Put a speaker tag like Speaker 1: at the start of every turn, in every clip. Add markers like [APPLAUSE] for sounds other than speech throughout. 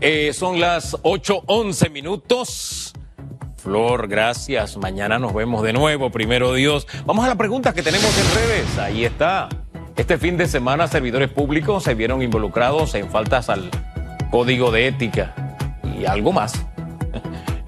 Speaker 1: Eh, son las 8:11 minutos. Flor, gracias. Mañana nos vemos de nuevo, primero Dios. Vamos a la pregunta que tenemos en redes. Ahí está. Este fin de semana servidores públicos se vieron involucrados en faltas al código de ética y algo más. [LAUGHS]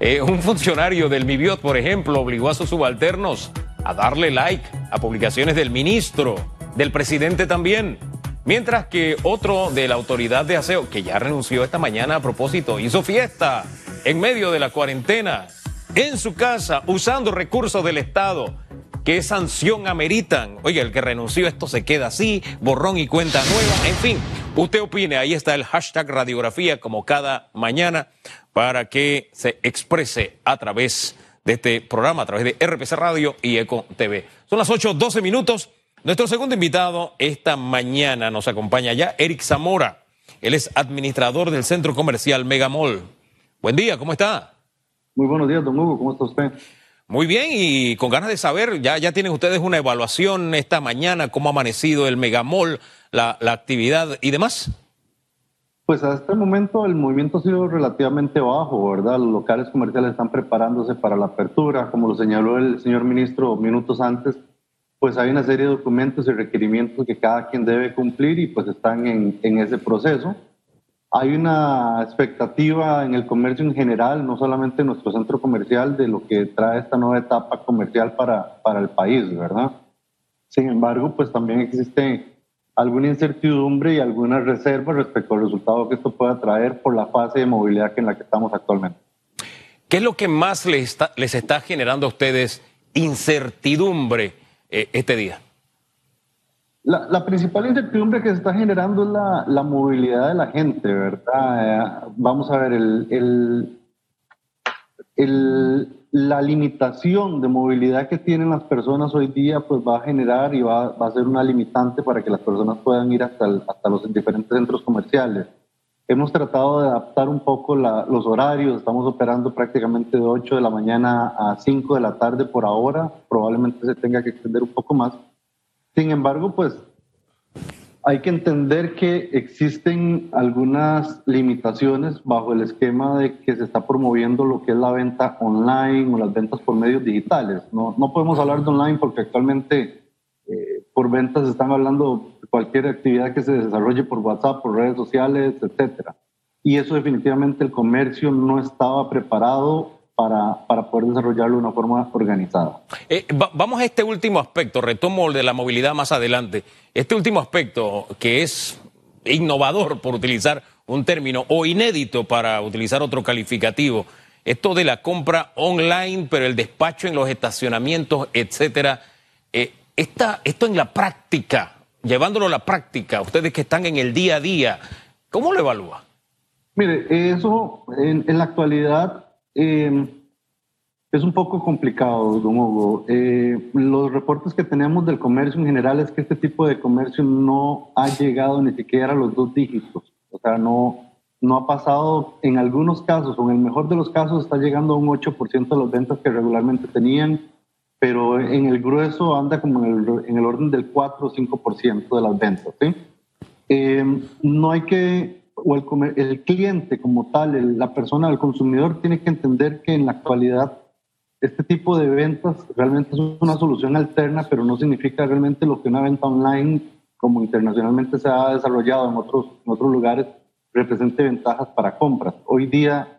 Speaker 1: Eh, un funcionario del MIBIOT, por ejemplo, obligó a sus subalternos a darle like a publicaciones del ministro, del presidente también. Mientras que otro de la autoridad de aseo, que ya renunció esta mañana a propósito, hizo fiesta en medio de la cuarentena, en su casa, usando recursos del Estado. ¿Qué sanción ameritan? Oye, el que renunció, esto se queda así, borrón y cuenta nueva. En fin, usted opine, ahí está el hashtag radiografía como cada mañana para que se exprese a través de este programa, a través de RPC Radio y Eco TV. Son las 8.12 minutos. Nuestro segundo invitado esta mañana nos acompaña ya, Eric Zamora. Él es administrador del centro comercial Megamall. Buen día, ¿cómo está?
Speaker 2: Muy buenos días, don Hugo, ¿cómo está usted?
Speaker 1: Muy bien, y con ganas de saber, ya, ya tienen ustedes una evaluación esta mañana, cómo ha amanecido el Megamall, la, la actividad y demás.
Speaker 2: Pues hasta este momento el movimiento ha sido relativamente bajo, ¿verdad? Los locales comerciales están preparándose para la apertura, como lo señaló el señor ministro minutos antes pues hay una serie de documentos y requerimientos que cada quien debe cumplir y pues están en, en ese proceso. Hay una expectativa en el comercio en general, no solamente en nuestro centro comercial, de lo que trae esta nueva etapa comercial para, para el país, ¿verdad? Sin embargo, pues también existe alguna incertidumbre y algunas reservas respecto al resultado que esto pueda traer por la fase de movilidad en la que estamos actualmente.
Speaker 1: ¿Qué es lo que más les está, les está generando a ustedes incertidumbre? Eh, este día?
Speaker 2: La, principal incertidumbre que se está generando es la, la movilidad de la gente, ¿verdad? Eh, vamos a ver, el, el, la limitación de movilidad que tienen las personas hoy día pues va a generar y va, va a ser una limitante para que las personas puedan ir hasta, hasta los diferentes centros comerciales. Hemos tratado de adaptar un poco los horarios, estamos operando prácticamente de 8 de la mañana a 5 de la tarde por ahora, probablemente se tenga que extender un poco más. Sin embargo, pues hay que entender que existen algunas limitaciones bajo el esquema de que se está promoviendo lo que es la venta online o las ventas por medios digitales. No, no podemos hablar de online porque actualmente por ventas están hablando de cualquier actividad que se desarrolle por WhatsApp, por redes sociales, etcétera. Y eso definitivamente el comercio no estaba preparado para, para poder desarrollarlo de una forma organizada.
Speaker 1: Eh, vamos a este último aspecto, retomo el de la movilidad más adelante. Este último aspecto que es innovador, por utilizar un término, o inédito para utilizar otro calificativo, esto de la compra online, pero el despacho en los estacionamientos, etcétera. Esta, esto en la práctica, llevándolo a la práctica, ustedes que están en el día a día, ¿cómo lo evalúa?
Speaker 2: Mire, eso en, la actualidad eh, es un poco complicado, don Hugo. Eh, los reportes que tenemos del comercio en general es que este tipo de comercio no ha llegado ni siquiera a los dos dígitos. O sea, no, no ha pasado en algunos casos, o en el mejor de los casos, está llegando a un 8% de las ventas que regularmente tenían pero en el grueso anda como en el, en el orden del 4 o 5% de las ventas. ¿sí? Eh, no hay que, o el, el cliente como tal, la persona, el consumidor, tiene que entender que en la actualidad este tipo de ventas realmente es una solución alterna, pero no significa realmente lo que una venta online, como internacionalmente se ha desarrollado en otros, en otros lugares, represente ventajas para compras. Hoy día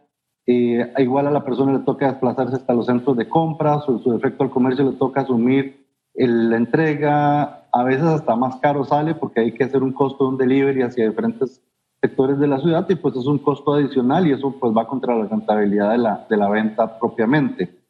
Speaker 2: eh, igual a la persona le toca desplazarse hasta los centros de compras o su defecto al comercio le toca asumir la entrega, a veces hasta más caro sale porque hay que hacer un costo de un delivery hacia diferentes sectores de la ciudad y pues es un costo adicional y eso pues va contra la rentabilidad de la, de la venta propiamente.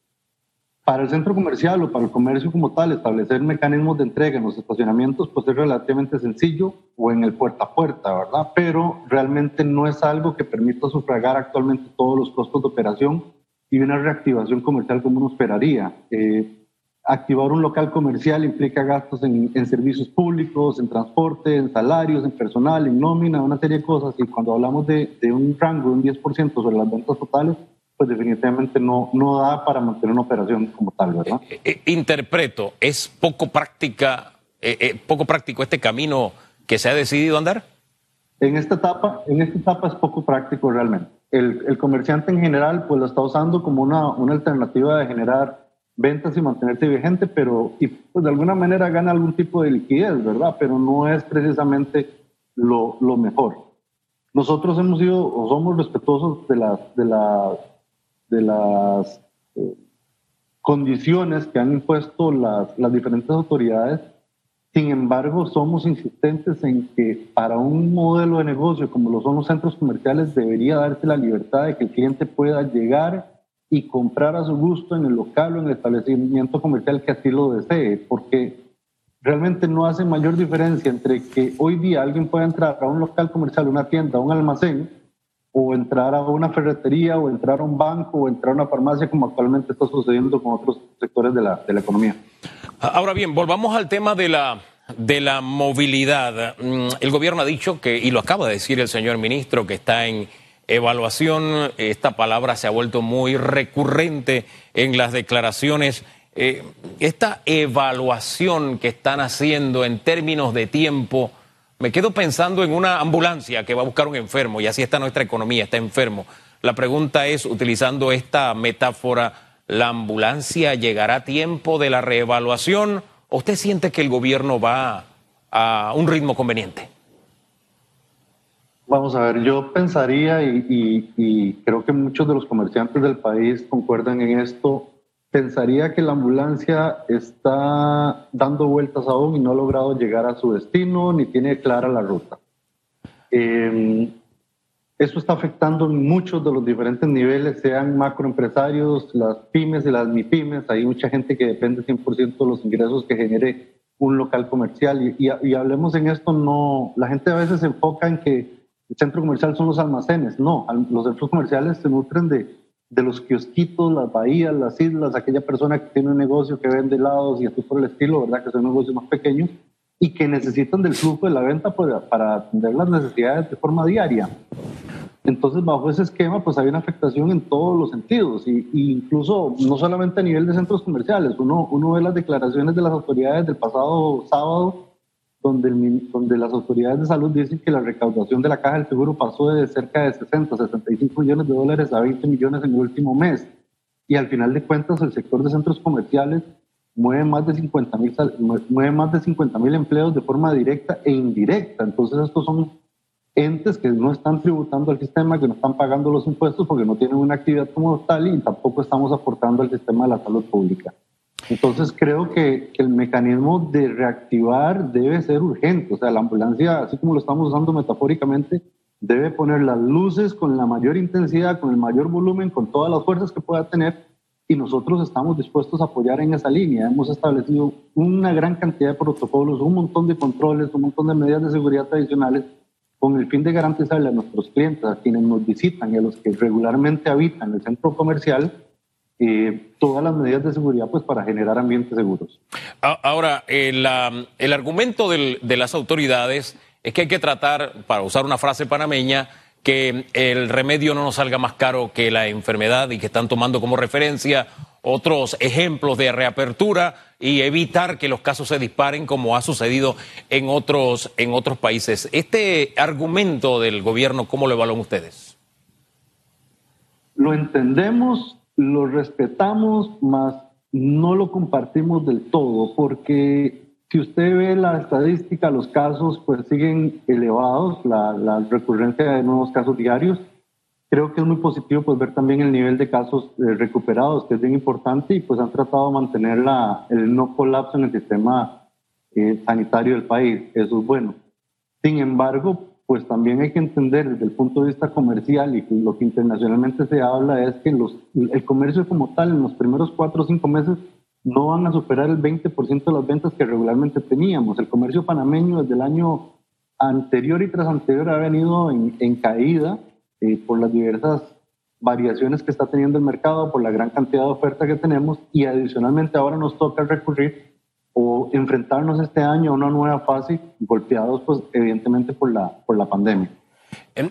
Speaker 2: Para el centro comercial o para el comercio como tal, establecer mecanismos de entrega en los estacionamientos pues es relativamente sencillo o en el puerta a puerta, ¿verdad? Pero realmente no es algo que permita sufragar actualmente todos los costos de operación y una reactivación comercial como uno esperaría. Eh, activar un local comercial implica gastos en, en, servicios públicos, en transporte, en salarios, en personal, en nómina, una serie de cosas. Y cuando hablamos de, de un rango de un 10% sobre las ventas totales, pues definitivamente no, no da para mantener una operación como tal, ¿verdad?
Speaker 1: Eh, eh, interpreto, ¿es poco práctica, eh, poco práctico este camino que se ha decidido andar?
Speaker 2: En esta etapa, en esta etapa es poco práctico realmente. El, el comerciante en general pues lo está usando como una, una alternativa de generar ventas y mantenerse vigente, pero y, pues, de alguna manera gana algún tipo de liquidez, ¿verdad? Pero no es precisamente lo, lo mejor. Nosotros hemos sido o somos respetuosos de las, de las, de las eh, condiciones que han impuesto las, las diferentes autoridades. Sin embargo, somos insistentes en que para un modelo de negocio como lo son los centros comerciales debería darse la libertad de que el cliente pueda llegar y comprar a su gusto en el local o en el establecimiento comercial que así lo desee, porque realmente no hace mayor diferencia entre que hoy día alguien pueda entrar a un local comercial, una tienda, un almacén, o entrar a una ferretería, o entrar a un banco, o entrar a una farmacia, como actualmente está sucediendo con otros sectores de la, de la economía.
Speaker 1: Ahora bien, volvamos al tema de la, de la movilidad. Mm, el gobierno ha dicho que, y lo acaba de decir el señor ministro, que está en evaluación, esta palabra se ha vuelto muy recurrente en las declaraciones. Eh, esta evaluación que están haciendo en términos de tiempo, me quedo pensando en una ambulancia que va a buscar un enfermo y así está nuestra economía, está enfermo. La pregunta es, utilizando esta metáfora, ¿la ambulancia llegará a tiempo de la reevaluación o usted siente que el gobierno va a un ritmo conveniente?
Speaker 2: Vamos a ver, yo pensaría y, creo que muchos de los comerciantes del país concuerdan en esto, pensaría que la ambulancia está dando vueltas aún y no ha logrado llegar a su destino ni tiene clara la ruta. Eh, eso está afectando en muchos de los diferentes niveles, sean macroempresarios, las pymes y las MIPYMES. Hay mucha gente que depende 100% de los ingresos que genere un local comercial. Y, y, hablemos en esto, no, la gente a veces se enfoca en que el centro comercial son los almacenes. No, los centros comerciales se nutren de, de los kiosquitos, las bahías, las islas, aquella persona que tiene un negocio que vende helados y así por el estilo, ¿verdad? Que son negocios más pequeños y que necesitan del flujo de la venta para, para atender las necesidades de forma diaria. Entonces, bajo ese esquema, pues hay una afectación en todos los sentidos, y, incluso no solamente a nivel de centros comerciales. Uno, uno ve las declaraciones de las autoridades del pasado sábado donde, donde las autoridades de salud dicen que la recaudación de la caja del seguro pasó de cerca de 60, 65 millones de dólares a 20 millones en el último mes. Y al final de cuentas, el sector de centros comerciales mueve más de 50 mil mueve más de 50 mil empleos de forma directa e indirecta. Entonces, estos son entes que no están tributando al sistema, que no están pagando los impuestos porque no tienen una actividad como tal y tampoco estamos aportando al sistema de la salud pública. Entonces creo que, el mecanismo de reactivar debe ser urgente. O sea, la ambulancia, así como lo estamos usando metafóricamente, debe poner las luces con la mayor intensidad, con el mayor volumen, con todas las fuerzas que pueda tener. Y nosotros estamos dispuestos a apoyar en esa línea. Hemos establecido una gran cantidad de protocolos, un montón de controles, un montón de medidas de seguridad tradicionales con el fin de garantizarle a nuestros clientes, a quienes nos visitan y a los que regularmente habitan el centro comercial, eh, todas las medidas de seguridad pues para generar ambientes seguros.
Speaker 1: Ahora, el, el argumento del, de las autoridades es que hay que tratar, para usar una frase panameña, que el remedio no nos salga más caro que la enfermedad y que están tomando como referencia otros ejemplos de reapertura y evitar que los casos se disparen como ha sucedido en otros, en otros países. Este argumento del gobierno, ¿cómo lo evalúan ustedes?
Speaker 2: Lo entendemos lo respetamos, más no lo compartimos del todo, porque si usted ve la estadística, los casos pues siguen elevados, la, la recurrencia de nuevos casos diarios. Creo que es muy positivo pues ver también el nivel de casos eh, recuperados, que es bien importante, y pues han tratado de mantener la, el no colapso en el sistema eh, sanitario del país. Eso es bueno. Sin embargo, pues también hay que entender desde el punto de vista comercial y lo que internacionalmente se habla es que el comercio como tal en los primeros cuatro o cinco meses no van a superar el 20% de las ventas que regularmente teníamos. El comercio panameño desde el año anterior y tras anterior ha venido en, en caída eh, por las diversas variaciones que está teniendo el mercado, por la gran cantidad de oferta que tenemos y adicionalmente ahora nos toca recurrir o enfrentarnos este año a una nueva fase golpeados pues evidentemente por la, por la pandemia.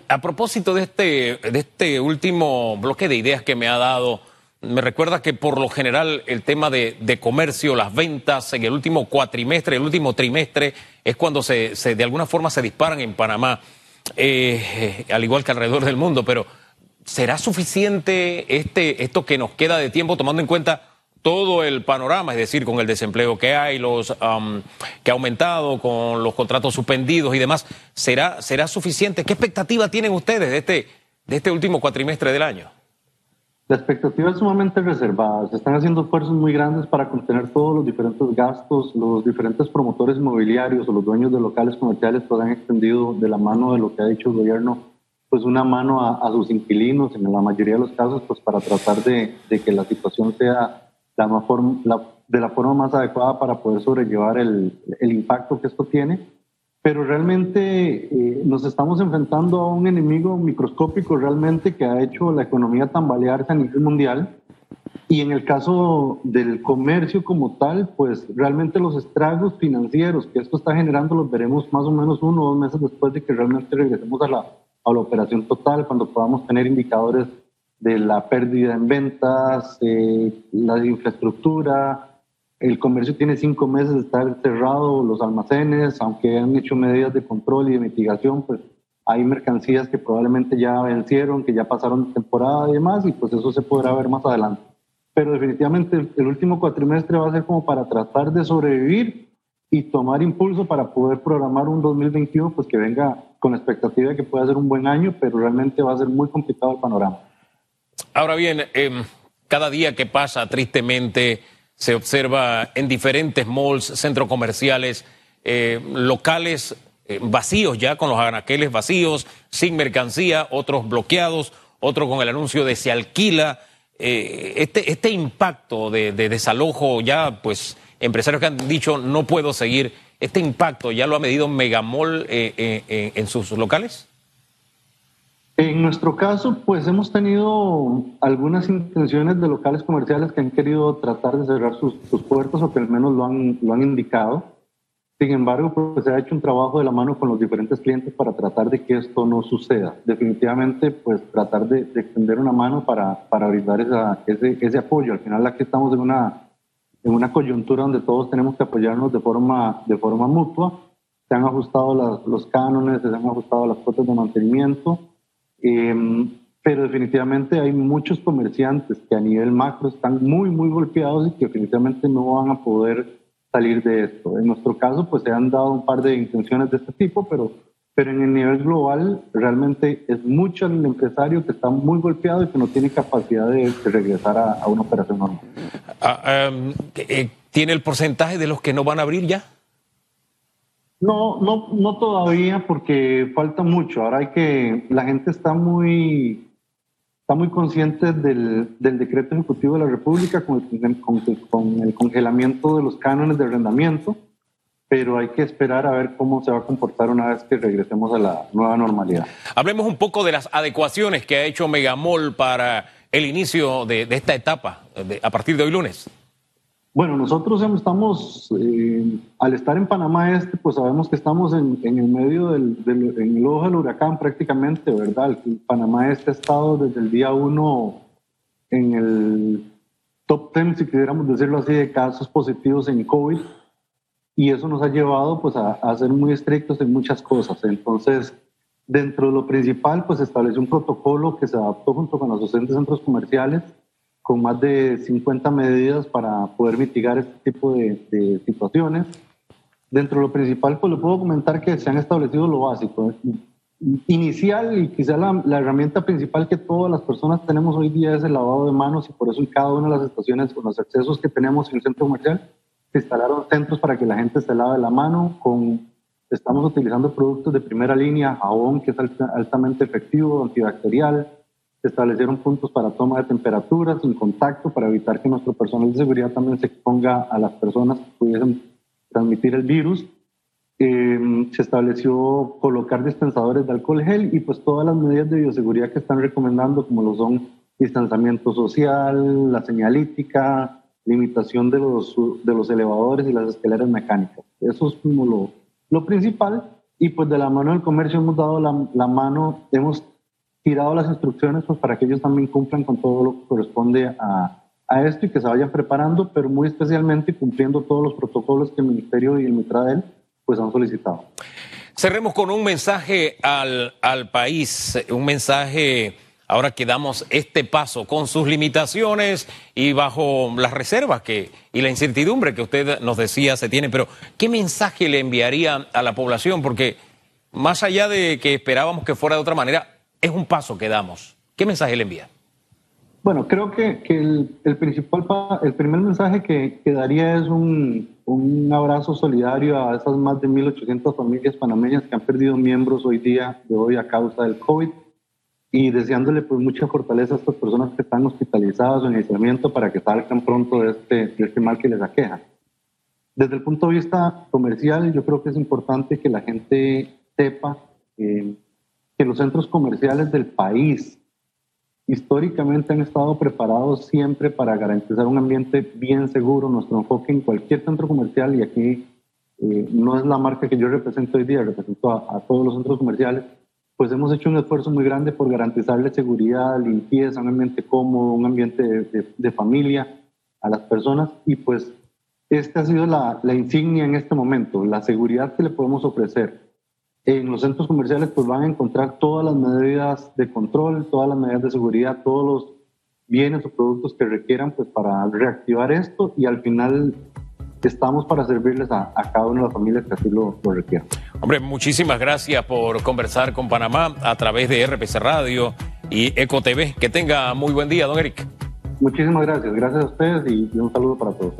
Speaker 1: A propósito de este, de este último bloque de ideas que me ha dado, me recuerda que por lo general el tema de, de comercio, las ventas en el último cuatrimestre, el último trimestre, es cuando se, se, de alguna forma se disparan en Panamá. eh, al igual que alrededor del mundo, pero ¿será suficiente este, esto que nos queda de tiempo tomando en cuenta todo el panorama, es decir, con el desempleo que hay, los que ha aumentado, con los contratos suspendidos y demás, ¿será, será suficiente? ¿Qué expectativa tienen ustedes de este, de este último cuatrimestre del año?
Speaker 2: La expectativa es sumamente reservada. Se están haciendo esfuerzos muy grandes para contener todos los diferentes gastos. Los diferentes promotores inmobiliarios o los dueños de locales comerciales pues han extendido de la mano de lo que ha dicho el gobierno, pues una mano a, sus inquilinos en la mayoría de los casos, pues para tratar de, que la situación sea la, la, de la forma más adecuada para poder sobrellevar el, el impacto que esto tiene pero realmente eh, nos estamos enfrentando a un enemigo microscópico realmente que ha hecho la economía tambalearse a nivel mundial. Y en el caso del comercio como tal, pues realmente los estragos financieros que esto está generando los veremos más o menos uno o dos meses después de que realmente regresemos a la, a la operación total, cuando podamos tener indicadores de la pérdida en ventas, eh, la infraestructura, el comercio tiene cinco meses de estar cerrado, los almacenes, aunque han hecho medidas de control y de mitigación, pues hay mercancías que probablemente ya vencieron, que ya pasaron temporada y demás, y pues eso se podrá ver más adelante. Pero definitivamente el, último cuatrimestre va a ser como para tratar de sobrevivir y tomar impulso para poder programar un 2021 pues que venga con la expectativa de que pueda ser un buen año, pero realmente va a ser muy complicado el panorama.
Speaker 1: Ahora bien, em, cada día que pasa, tristemente, se observa en diferentes malls, centros comerciales, eh, locales eh, vacíos ya, con los anaqueles vacíos, sin mercancía, otros bloqueados, otros con el anuncio de se alquila. Eh, este, este impacto de, desalojo ya, pues, empresarios que han dicho no puedo seguir, ¿este impacto ya lo ha medido Megamall en sus locales?
Speaker 2: En nuestro caso, pues hemos tenido algunas intenciones de locales comerciales que han querido tratar de cerrar sus, puertos o que al menos lo han, lo han indicado. Sin embargo, pues se ha hecho un trabajo de la mano con los diferentes clientes para tratar de que esto no suceda. Definitivamente, pues tratar de, extender una mano para, para brindar esa, ese, ese apoyo. Al final aquí estamos en una, en una coyuntura donde todos tenemos que apoyarnos de forma, de forma mutua. Se han ajustado los cánones, se han ajustado las cuotas de mantenimiento Em, pero definitivamente hay muchos comerciantes que a nivel macro están muy, muy golpeados y que definitivamente no van a poder salir de esto. En nuestro caso, pues se han dado un par de intenciones de este tipo, pero, pero en el nivel global realmente es mucho el empresario que está muy golpeado y que no tiene capacidad de, regresar a, una operación normal.
Speaker 1: Ah, em, eh, ¿Tiene el porcentaje de los que no van a abrir ya?
Speaker 2: No, no, no todavía porque falta mucho. Ahora hay que, la gente está muy, está muy consciente del, del decreto ejecutivo de la República con el, con, el, congelamiento de los cánones de arrendamiento, pero hay que esperar a ver cómo se va a comportar una vez que regresemos a la nueva normalidad.
Speaker 1: Hablemos un poco de las adecuaciones que ha hecho Megamol para el inicio de, de esta etapa a partir de hoy lunes.
Speaker 2: Bueno, nosotros estamos, eh, al estar en Panamá Este, pues sabemos que estamos en, el medio del, en el ojo del huracán prácticamente, ¿verdad? El Panamá Este ha estado desde el día uno en el top 10, si quisiéramos decirlo así, de casos positivos en COVID. Y eso nos ha llevado pues a, a ser muy estrictos en muchas cosas. Entonces, dentro de lo principal, pues estableció un protocolo que se adaptó junto con los docentes centros comerciales con más de 50 medidas para poder mitigar este tipo de, situaciones. Dentro de lo principal, pues le puedo comentar que se han establecido lo básico. Inicial y quizá la, la, herramienta principal que todas las personas tenemos hoy día es el lavado de manos y por eso en cada una de las estaciones, con los accesos que tenemos en el centro comercial, se instalaron centros para que la gente se lave la mano. Con, estamos utilizando productos de primera línea, jabón que es altamente efectivo, antibacterial, se establecieron puntos para toma de temperatura sin contacto para evitar que nuestro personal de seguridad también se exponga a las personas que pudiesen transmitir el virus. Eh, se estableció colocar dispensadores de alcohol gel y pues todas las medidas de bioseguridad que están recomendando, como lo son distanciamiento social, la señalítica, limitación de los, de los elevadores y las escaleras mecánicas. Eso es como lo, lo principal. Y pues de la mano del comercio hemos dado la, la mano, hemos tirado las instrucciones pues, para que ellos también cumplan con todo lo que corresponde a, a esto y que se vayan preparando, pero muy especialmente cumpliendo todos los protocolos que el Ministerio y el Mitradel pues han solicitado.
Speaker 1: Cerremos con un mensaje al, al país, un mensaje ahora que damos este paso con sus limitaciones y bajo las reservas que, y la incertidumbre que usted nos decía se tiene, pero ¿qué mensaje le enviaría a la población? Porque más allá de que esperábamos que fuera de otra manera, es un paso que damos. ¿Qué mensaje le envía?
Speaker 2: Bueno, creo que, el, principal, el primer mensaje que, que daría es un, abrazo solidario a esas más de 1.800 familias panameñas que han perdido miembros hoy día, de hoy a causa del COVID y deseándole pues mucha fortaleza a estas personas que están hospitalizadas o en aislamiento para que salgan pronto de este, de este mal que les aqueja. Desde el punto de vista comercial, yo creo que es importante que la gente sepa eh, que los centros comerciales del país históricamente han estado preparados siempre para garantizar un ambiente bien seguro. Nuestro enfoque en cualquier centro comercial, y aquí eh, no es la marca que yo represento hoy día, represento a, todos los centros comerciales, pues hemos hecho un esfuerzo muy grande por garantizarle seguridad, limpieza, un ambiente cómodo, un ambiente de, familia a las personas y pues esta ha sido la, insignia en este momento, la seguridad que le podemos ofrecer. En los centros comerciales pues van a encontrar todas las medidas de control, todas las medidas de seguridad, todos los bienes o productos que requieran pues para reactivar esto y al final estamos para servirles a, cada una de las familias que así lo, lo requieran.
Speaker 1: Hombre, muchísimas gracias por conversar con Panamá a través de RPC Radio y Eco TV. Que tenga muy buen día, don Eric.
Speaker 2: Muchísimas gracias. Gracias a ustedes y un saludo para todos.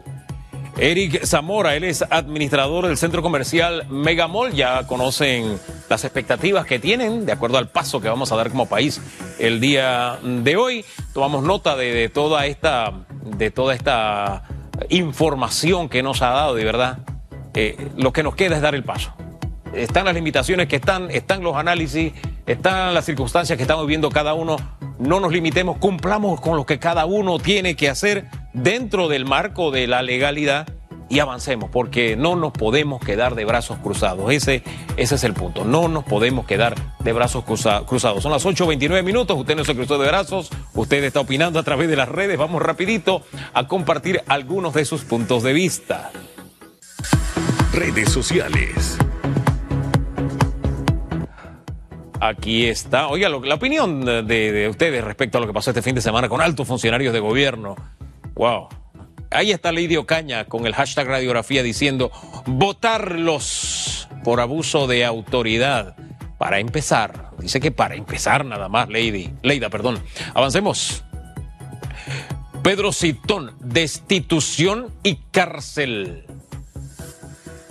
Speaker 1: Eric Zamora, él es administrador del centro comercial Megamall. Ya conocen las expectativas que tienen de acuerdo al paso que vamos a dar como país el día de hoy. Tomamos nota de, toda esta, de toda esta información que nos ha dado, de verdad. Eh, lo que nos queda es dar el paso. Están las limitaciones que están, están los análisis, están las circunstancias que estamos viviendo cada uno. No nos limitemos, cumplamos con lo que cada uno tiene que hacer dentro del marco de la legalidad y avancemos, porque no nos podemos quedar de brazos cruzados. Ese, ese es el punto. No nos podemos quedar de brazos cruzados. Son las 8.29 minutos, usted no se cruzó de brazos, usted está opinando a través de las redes. Vamos rapidito a compartir algunos de sus puntos de vista.
Speaker 3: Redes sociales.
Speaker 1: Aquí está. Oiga, la opinión de, de ustedes respecto a lo que pasó este fin de semana con altos funcionarios de gobierno. Wow. Ahí está Lady Ocaña con el hashtag radiografía diciendo votarlos por abuso de autoridad. Para empezar, dice que para empezar nada más, Lady. Leida, perdón. Avancemos. Pedro Citón, destitución y cárcel.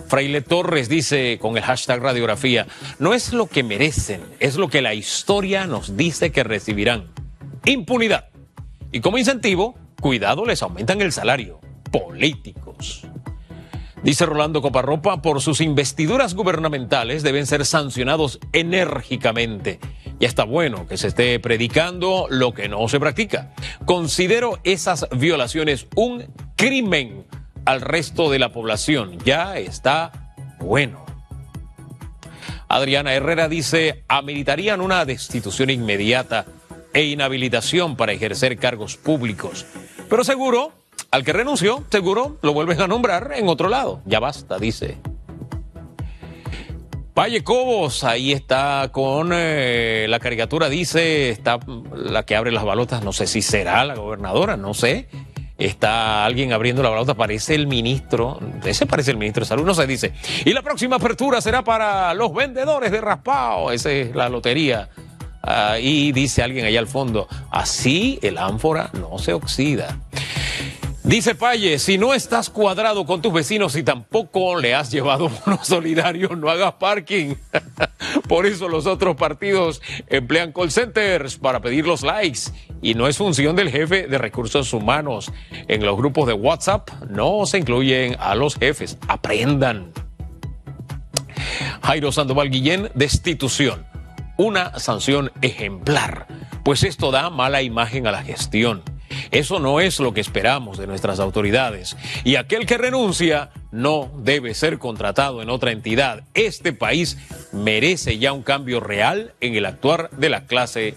Speaker 1: Fraile Torres dice con el hashtag radiografía, no es lo que merecen, es lo que la historia nos dice que recibirán. Impunidad. Y como incentivo, Cuidado, les aumentan el salario. Políticos. Dice Rolando Coparropa, por sus investiduras gubernamentales deben ser sancionados enérgicamente. Ya está bueno que se esté predicando lo que no se practica. Considero esas violaciones un crimen al resto de la población. Ya está bueno. Adriana Herrera dice, ameritarían una destitución inmediata e inhabilitación para ejercer cargos públicos. Pero seguro, al que renunció, seguro lo vuelven a nombrar en otro lado. Ya basta, dice. Valle Cobos, ahí está con eh, la caricatura, dice, está la que abre las balotas, no sé si será la gobernadora, no sé. Está alguien abriendo la balota, parece el ministro, ese parece el ministro de Salud, no se dice. Y la próxima apertura será para los vendedores de raspado, esa es la lotería Ah, y dice alguien allá al fondo, así el ánfora no se oxida. Dice Paye, si no estás cuadrado con tus vecinos y tampoco le has llevado [LAUGHS] bono solidario, no hagas parking. [LAUGHS] Por eso los otros partidos emplean call centers para pedir los likes. Y no es función del jefe de recursos humanos. En los grupos de WhatsApp no se incluyen a los jefes. Aprendan. Jairo Sandoval Guillén, destitución una sanción ejemplar, pues esto da mala imagen a la gestión. Eso no es lo que esperamos de nuestras autoridades. Y aquel que renuncia no debe ser contratado en otra entidad. Este país merece ya un cambio real en el actuar de la clase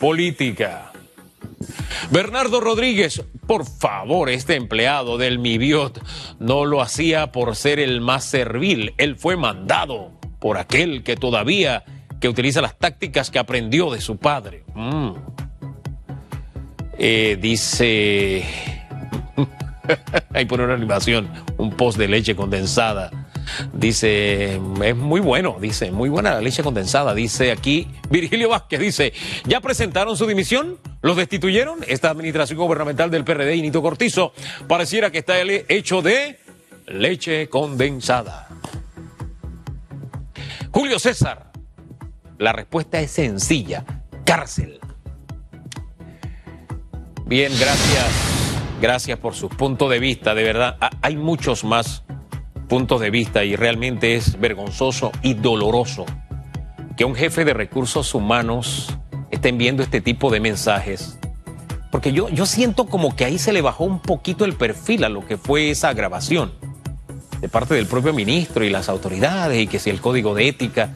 Speaker 1: política. Bernardo Rodríguez, por favor, este empleado del Mibiot no lo hacía por ser el más servil, él fue mandado por aquel que todavía que utiliza las tácticas que aprendió de su padre. Mm. Eh, dice, [LAUGHS] ahí pone una animación, un post de leche condensada. Dice, es muy bueno, dice, muy buena la leche condensada. Dice aquí Virgilio Vázquez, dice, ¿ya presentaron su dimisión? ¿Los destituyeron? Esta administración gubernamental del PRD y Nito Cortizo pareciera que está hecho de leche condensada. Julio César, la respuesta es sencilla, cárcel. Bien, gracias. Gracias por su punto de vista, de verdad. Hay muchos más puntos de vista y realmente es vergonzoso y doloroso que un jefe de recursos humanos estén viendo este tipo de mensajes. Porque yo, yo siento como que ahí se le bajó un poquito el perfil a lo que fue esa grabación de parte del propio ministro y las autoridades y que si el código de ética,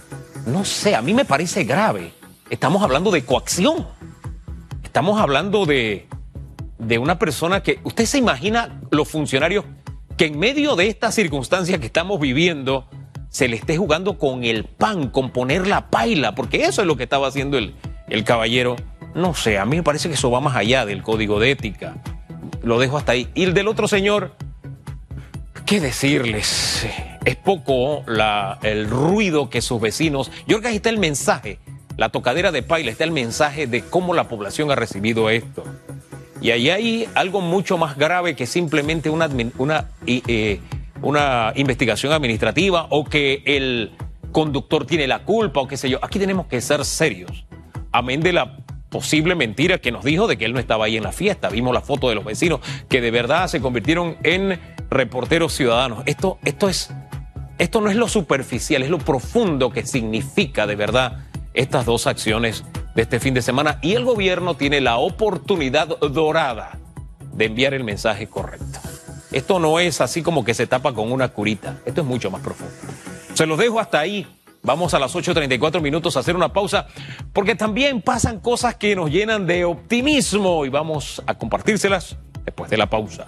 Speaker 1: no sé, a mí me parece grave. Estamos hablando de coacción. Estamos hablando de, de una persona que, usted se imagina los funcionarios que en medio de estas circunstancias que estamos viviendo, se le esté jugando con el pan, con poner la paila, porque eso es lo que estaba haciendo el, el caballero. No sé, a mí me parece que eso va más allá del código de ética. Lo dejo hasta ahí. Y el del otro señor, ¿Qué decirles? Es poco el ruido que sus vecinos. Yo creo ahí está el mensaje. La tocadera de paila está el mensaje de cómo la población ha recibido esto. Y ahí hay algo mucho más grave que simplemente una, una, eh, una investigación administrativa o que el conductor tiene la culpa o qué sé yo. Aquí tenemos que ser serios. Amén de la posible mentira que nos dijo de que él no estaba ahí en la fiesta. Vimos la foto de los vecinos que de verdad se convirtieron en reporteros ciudadanos. Esto, esto, es, esto no es lo superficial, es lo profundo que significa de verdad estas dos acciones de este fin de semana y el gobierno tiene la oportunidad dorada de enviar el mensaje correcto. Esto no es así como que se tapa con una curita, esto es mucho más profundo. Se los dejo hasta ahí. Vamos a las 8.34 minutos a hacer una pausa porque también pasan cosas que nos llenan de optimismo y vamos a compartírselas después de la pausa.